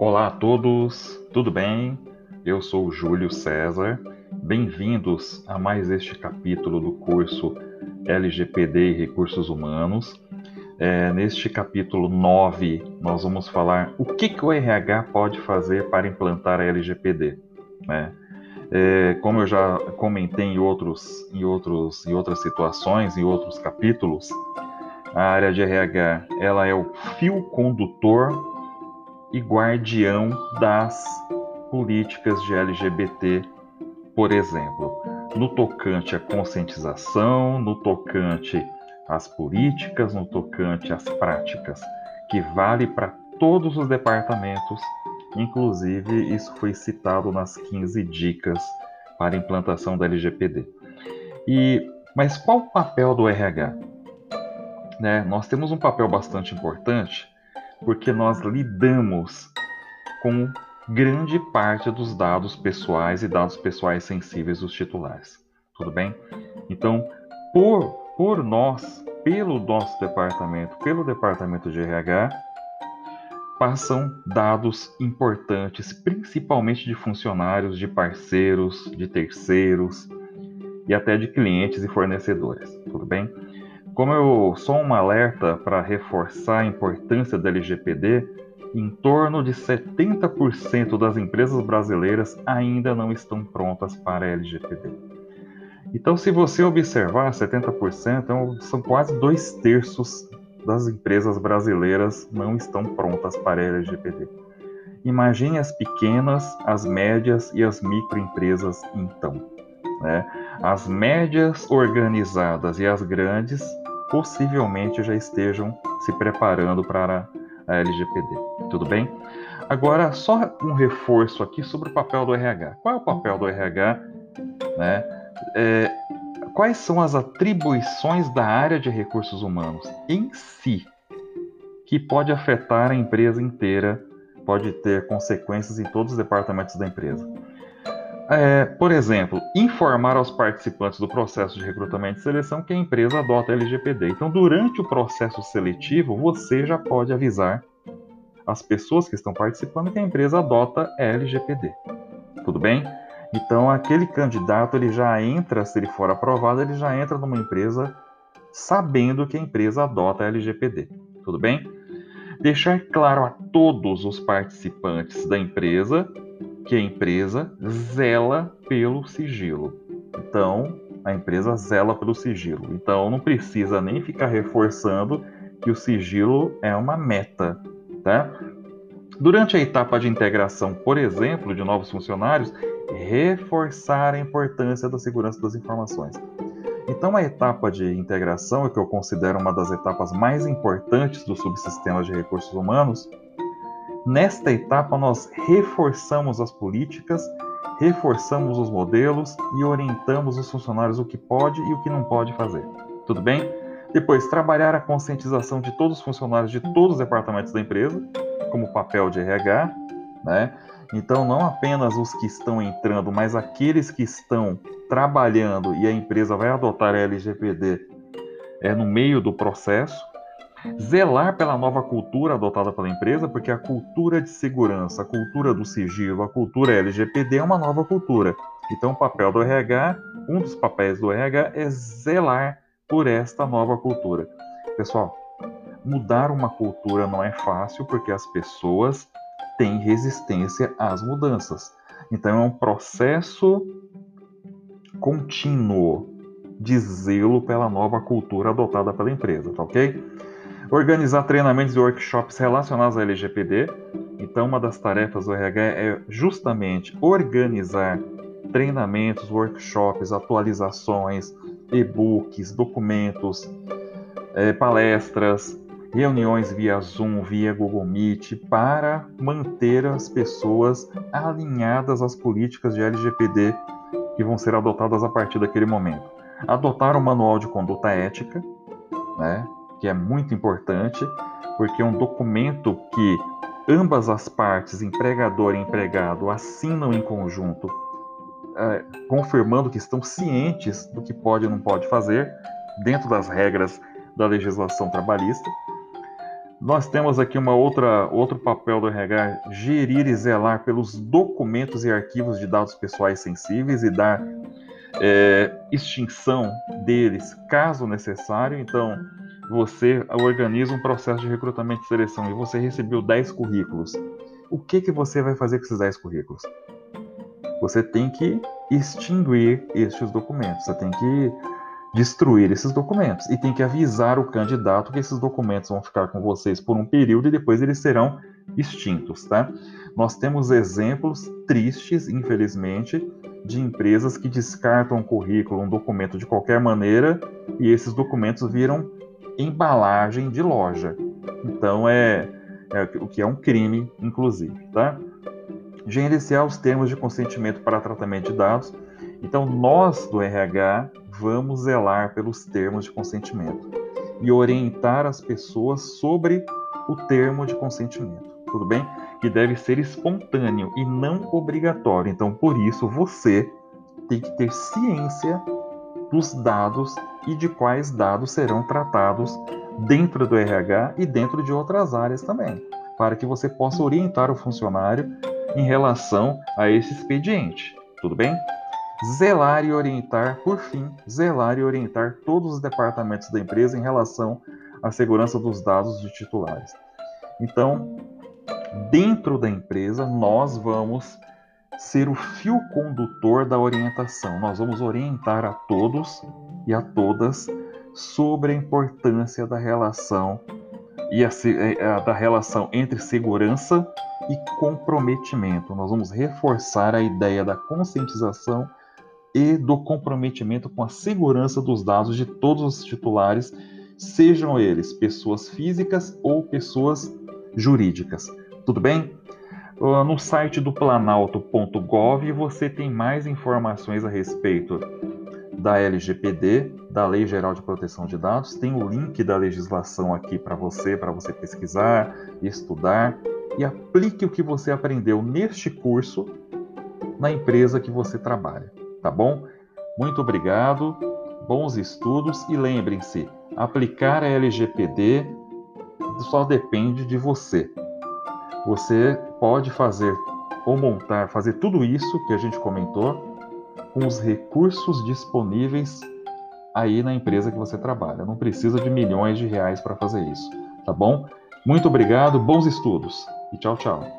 Olá a todos, tudo bem? Eu sou Júlio César. Bem-vindos a mais este capítulo do curso LGPD e Recursos Humanos. É, neste capítulo 9, nós vamos falar o que, que o RH pode fazer para implantar a LGPD. Né? É, como eu já comentei em, outros, em, outros, em outras situações, em outros capítulos, a área de RH ela é o fio condutor e guardião das políticas de LGBT, por exemplo, no tocante à conscientização, no tocante às políticas, no tocante às práticas, que vale para todos os departamentos, inclusive isso foi citado nas 15 dicas para implantação da LGPD. E mas qual o papel do RH? Né? Nós temos um papel bastante importante porque nós lidamos com grande parte dos dados pessoais e dados pessoais sensíveis dos titulares. Tudo bem? Então, por, por nós, pelo nosso departamento, pelo departamento de RH, passam dados importantes, principalmente de funcionários, de parceiros, de terceiros e até de clientes e fornecedores. Tudo bem? Como eu sou um alerta para reforçar a importância da LGPD, em torno de 70% das empresas brasileiras ainda não estão prontas para a LGPD. Então, se você observar, 70% então, são quase dois terços das empresas brasileiras não estão prontas para a LGPD. Imagine as pequenas, as médias e as microempresas então. Né? As médias organizadas e as grandes possivelmente já estejam se preparando para a LGPD. Tudo bem? Agora, só um reforço aqui sobre o papel do RH. Qual é o papel do RH? Né? É, quais são as atribuições da área de recursos humanos em si que pode afetar a empresa inteira, pode ter consequências em todos os departamentos da empresa? É, por exemplo, informar aos participantes do processo de recrutamento e seleção que a empresa adota LGPD. Então, durante o processo seletivo, você já pode avisar as pessoas que estão participando que a empresa adota LGPD. Tudo bem? Então, aquele candidato ele já entra, se ele for aprovado, ele já entra numa empresa sabendo que a empresa adota LGPD. Tudo bem? Deixar claro a todos os participantes da empresa que a empresa zela pelo sigilo. Então, a empresa zela pelo sigilo. Então, não precisa nem ficar reforçando que o sigilo é uma meta, tá? Durante a etapa de integração, por exemplo, de novos funcionários, reforçar a importância da segurança das informações. Então, a etapa de integração, que eu considero uma das etapas mais importantes do subsistema de recursos humanos, Nesta etapa, nós reforçamos as políticas, reforçamos os modelos e orientamos os funcionários o que pode e o que não pode fazer. Tudo bem? Depois, trabalhar a conscientização de todos os funcionários de todos os departamentos da empresa, como papel de RH, né? Então, não apenas os que estão entrando, mas aqueles que estão trabalhando e a empresa vai adotar a LGPD é no meio do processo, zelar pela nova cultura adotada pela empresa, porque a cultura de segurança, a cultura do sigilo, a cultura LGPD é uma nova cultura. Então, o papel do RH, um dos papéis do RH é zelar por esta nova cultura. Pessoal, mudar uma cultura não é fácil porque as pessoas têm resistência às mudanças. Então, é um processo contínuo de zelo pela nova cultura adotada pela empresa, tá ok? Organizar treinamentos e workshops relacionados à LGPD. Então, uma das tarefas do RH é justamente organizar treinamentos, workshops, atualizações, e-books, documentos, é, palestras, reuniões via Zoom, via Google Meet, para manter as pessoas alinhadas às políticas de LGPD que vão ser adotadas a partir daquele momento. Adotar um manual de conduta ética, né? Que é muito importante, porque é um documento que ambas as partes, empregador e empregado, assinam em conjunto, é, confirmando que estão cientes do que pode e não pode fazer, dentro das regras da legislação trabalhista. Nós temos aqui uma outra outro papel do RH, gerir e zelar pelos documentos e arquivos de dados pessoais sensíveis e dar é, extinção deles, caso necessário. Então, você organiza um processo de recrutamento e seleção e você recebeu 10 currículos. O que, que você vai fazer com esses 10 currículos? Você tem que extinguir estes documentos, você tem que destruir esses documentos e tem que avisar o candidato que esses documentos vão ficar com vocês por um período e depois eles serão extintos, tá? Nós temos exemplos tristes, infelizmente, de empresas que descartam um currículo, um documento de qualquer maneira e esses documentos viram embalagem de loja. Então é, é o que é um crime, inclusive, tá? Gerenciar os termos de consentimento para tratamento de dados. Então nós do RH vamos zelar pelos termos de consentimento e orientar as pessoas sobre o termo de consentimento. Tudo bem? Que deve ser espontâneo e não obrigatório. Então, por isso, você tem que ter ciência dos dados e de quais dados serão tratados dentro do RH e dentro de outras áreas também, para que você possa orientar o funcionário em relação a esse expediente. Tudo bem? zelar e orientar, por fim, zelar e orientar todos os departamentos da empresa em relação à segurança dos dados de titulares. Então, dentro da empresa, nós vamos ser o fio condutor da orientação. Nós vamos orientar a todos e a todas sobre a importância da relação e a, a, da relação entre segurança e comprometimento. Nós vamos reforçar a ideia da conscientização e do comprometimento com a segurança dos dados de todos os titulares, sejam eles pessoas físicas ou pessoas jurídicas. Tudo bem? Ah, no site do planalto.gov você tem mais informações a respeito da LGPD, da Lei Geral de Proteção de Dados. Tem o link da legislação aqui para você, para você pesquisar, estudar e aplique o que você aprendeu neste curso na empresa que você trabalha tá bom? Muito obrigado, bons estudos e lembrem-se, aplicar a LGPD só depende de você. Você pode fazer ou montar, fazer tudo isso que a gente comentou com os recursos disponíveis aí na empresa que você trabalha. Não precisa de milhões de reais para fazer isso, tá bom? Muito obrigado, bons estudos e tchau, tchau.